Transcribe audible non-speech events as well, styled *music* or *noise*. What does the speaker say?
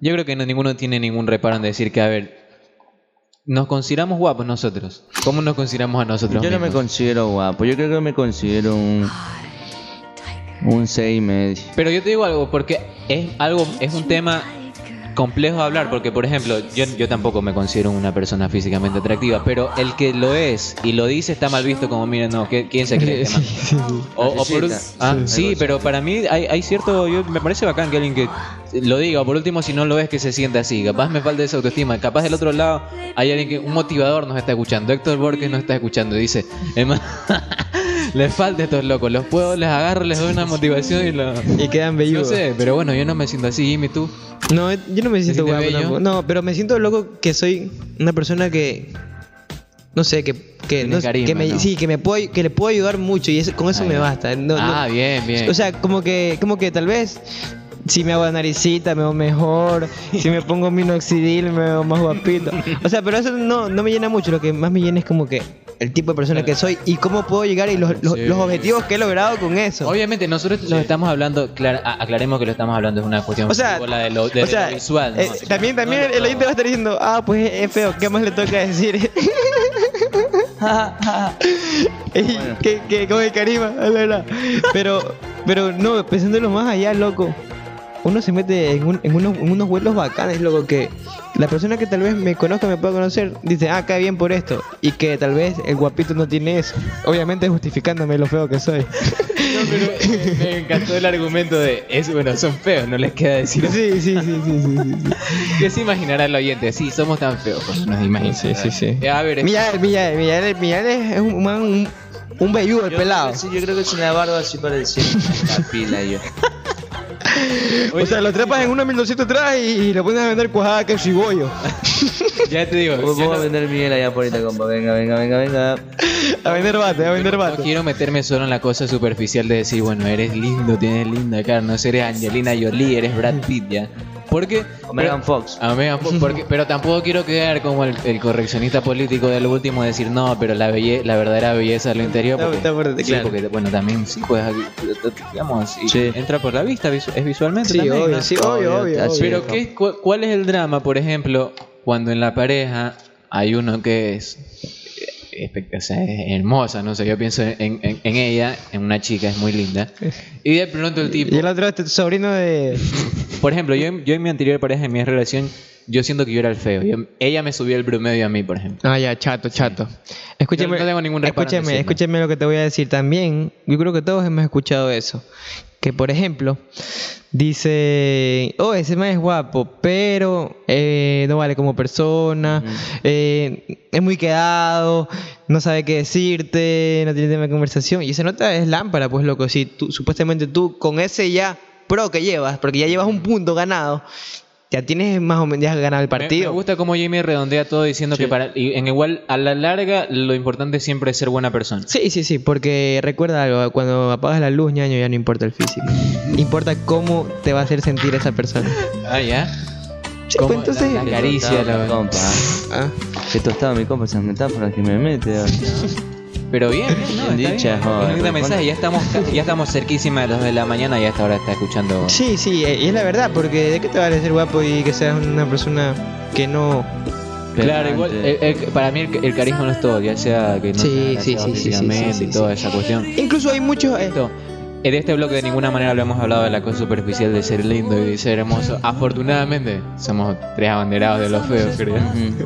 Yo creo que no, ninguno tiene ningún reparo en decir que, a ver, nos consideramos guapos nosotros. ¿Cómo nos consideramos a nosotros Yo no me considero guapo, yo creo que me considero un. Un 6 y medio. Pero yo te digo algo, porque es algo, es un tema complejo de hablar, porque por ejemplo, yo, yo tampoco me considero una persona físicamente atractiva, pero el que lo es y lo dice está mal visto como, miren, no, ¿qué- ¿quién se cree? *laughs* O, o por ah, Sí. sí, pero para mí hay, hay cierto, yo, me parece bacán que alguien que lo diga, o por último si no lo ves que se sienta así, capaz me falta esa autoestima, capaz del otro lado hay alguien que, un motivador nos está escuchando, Héctor Borges nos está escuchando y dice, "Emma, *laughs* les falta estos locos, los puedo, les agarro, les doy una motivación y lo... Y quedan No velludos. sé, pero bueno, yo no me siento así, Jimmy, tú. No, yo no me siento guapo tampoco. No, pero me siento loco que soy una persona que. No sé, que. que, no- carisma, que me, ¿no? Sí, que me puedo, que le puedo ayudar mucho y eso- con eso Ah, me basta. No- no- ah, bien, bien. O sea, como que, como que tal vez si me hago la naricita me veo mejor, si me pongo minoxidil me veo más guapito. O sea, pero eso no, no me llena mucho, lo que más me llena es como que el tipo de persona que soy y cómo puedo llegar y los, los- Sí. los objetivos que he logrado con eso. Obviamente, nosotros lo estamos hablando, clar- aclaremos que lo estamos hablando de una cuestión O sea, de lo, de o sea, lo visual. ¿no? eh, también, también No, el, el oyente va a estar diciendo, ah, pues es feo, ¿qué más le toca decir? *laughs* *laughs* Que, que con el carisma, es verdad. Pero, pero no, pensándolo más allá, loco. Uno se mete en, un- en unos, en unos vuelos bacanes, loco, que la persona que tal vez me conozca, me pueda conocer, dice, ah, cae bien por esto. Y que tal vez el guapito no tiene eso. Obviamente justificándome lo feo que soy. No, pero eh, me encantó el argumento de, es bueno, son feos, no les queda decir. Sí, sí, sí, sí, sí, sí, sí. ¿Qué se imaginará el oyente? Sí, somos tan feos, pues nos imaginamos. Sí, sí, sí. Eh, a ver, Miguel, Miguel, Miguel, Miguel es un man, un, un velludo, el Yo pelado. creo que sí, yo creo que sin la barba así parece la pila yo. O sea, lo trepas en una 1200 atrás y, y lo pones a vender cuajada que es bollo. *laughs* ya te digo, Vamos a no, vender Miguel allá por ahorita, compa. Venga, venga, venga, venga. A vender bate, a vender no bate. quiero meterme solo en la cosa superficial de decir, bueno, eres lindo, tienes linda cara, no sé, eres Angelina Jolie, eres Brad Pitt, ya. Porque... O Megan Fox. A Megan Fox, porque, pero tampoco quiero quedar como el, el correccionista político de lo último, decir no, pero la belle, la verdadera belleza es lo interior. Porque, está fuerte, sí, claro. porque, bueno, también sí, pues, digamos, y Sí. entra por la vista, es visualmente Sí, también, obvio, ¿no? sí, obvio, obvio. Pero ¿qué, cu- ¿cuál es el drama, por ejemplo, cuando en la pareja hay uno que es, o sea, es hermosa, no sé, yo pienso en, en- en ella, en una chica, es muy linda, y de pronto el tipo... Y el otro es tu sobrino de. *laughs* Por ejemplo, yo, en- yo en mi anterior pareja, en mi relación, yo siento que yo era el feo. Yo- ella me subía el promedio a mí, por ejemplo. Ah, ya, chato, chato. Escúchame, No- no tengo ningún decirlo. escúchame lo que te voy a decir también. Yo creo que todos hemos escuchado eso. Que por ejemplo, dice, oh, ese man es guapo, pero eh, no vale como persona, eh, es muy quedado, no sabe qué decirte, no tiene tema de conversación. Y esa nota es lámpara, pues loco. Si tú, supuestamente tú con ese ya pro que llevas, porque ya llevas un punto ganado, ya tienes más o menos ya has ganado el Me, partido. me gusta cómo Jamie redondea todo diciendo que para y en igual a la larga lo importante siempre es ser buena persona. Sí, sí, sí, porque recuerda algo, cuando apagas la luz, ñaño, ya no importa el físico. importa cómo te va a hacer sentir esa persona. Ah, ya. Sí, pues entonces... la- la caricia, la- mi compa. Ah, tostado mi compa esas metáforas que me mete. *laughs* Pero bien, bien, ¿no? Bien dicha, bien. joder. Mensaje. Ya estamos, ya estamos cerquísima de las 2 de la mañana y hasta ahora está escuchando. sí, sí, eh, y es la verdad, porque ¿de qué te vale ser guapo y que seas una persona que no... Claro, igual, el- el- para mí el, el carisma no es todo, ya sea que no Sí, sea sí, sí, sí, sí, físicamente sí, sí, y toda sí. esa cuestión. Incluso hay muchos... eh, Esto, en este bloque de ninguna manera lo hemos hablado de la cosa superficial de ser lindo y de ser hermoso. Afortunadamente, somos tres abanderados de los feos, creo. Ujú. *laughs*